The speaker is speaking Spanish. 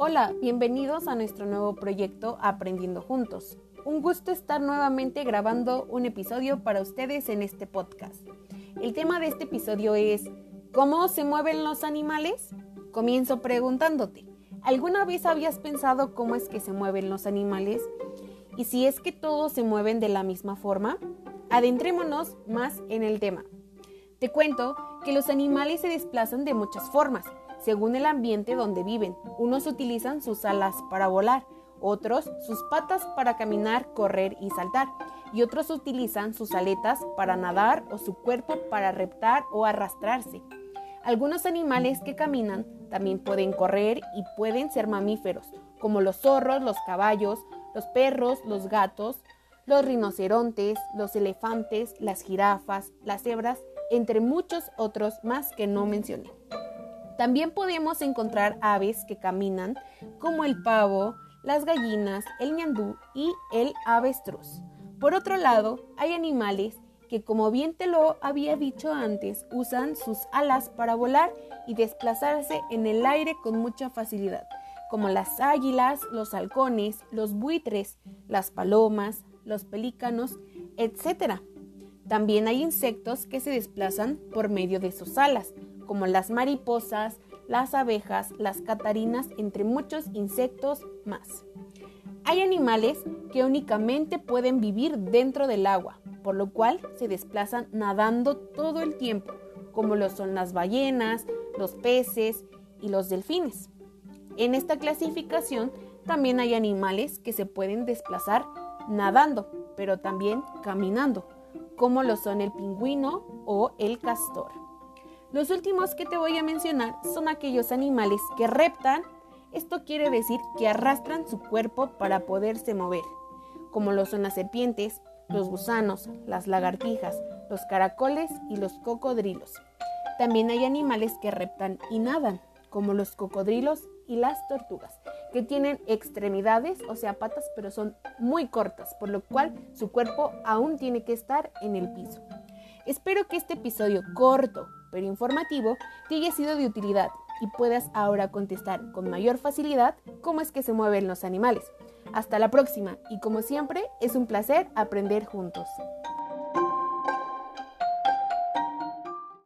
Hola, bienvenidos a nuestro nuevo proyecto Aprendiendo Juntos. Un gusto estar nuevamente grabando un episodio para ustedes en este podcast. El tema de este episodio es ¿Cómo se mueven los animales? Comienzo preguntándote, ¿alguna vez habías pensado cómo es que se mueven los animales? Y si es que todos se mueven de la misma forma, adentrémonos más en el tema. Te cuento que los animales se desplazan de muchas formas, según el ambiente donde viven. Unos utilizan sus alas para volar, otros sus patas para caminar, correr y saltar, y otros utilizan sus aletas para nadar o su cuerpo para reptar o arrastrarse. Algunos animales que caminan también pueden correr y pueden ser mamíferos, como los zorros, los caballos, los perros, los gatos, los rinocerontes, los elefantes, las jirafas, las cebras, entre muchos otros más que no mencioné. También podemos encontrar aves que caminan, como el pavo, las gallinas, el ñandú y el avestruz. Por otro lado, hay animales que, como bien te lo había dicho antes, usan sus alas para volar y desplazarse en el aire con mucha facilidad, como las águilas, los halcones, los buitres, las palomas, los pelícanos, etc. También hay insectos que se desplazan por medio de sus alas, como las mariposas, las abejas, las catarinas, entre muchos insectos más. Hay animales que únicamente pueden vivir dentro del agua, por lo cual se desplazan nadando todo el tiempo, como lo son las ballenas, los peces y los delfines. En esta clasificación también hay animales que se pueden desplazar nadando, pero también caminando, como lo son el pingüino o el castor. Los últimos que te voy a mencionar son aquellos animales que reptan, esto quiere decir que arrastran su cuerpo para poderse mover, como lo son las serpientes, los gusanos, las lagartijas, los caracoles y los cocodrilos. También hay animales que reptan y nadan, como los cocodrilos y las tortugas, que tienen extremidades, o sea, patas, pero son muy cortas, por lo cual su cuerpo aún tiene que estar en el piso. Espero que este episodio corto pero informativo te haya sido de utilidad y puedas ahora contestar con mayor facilidad cómo es que se mueven los animales. Hasta la próxima y como siempre es un placer aprender juntos.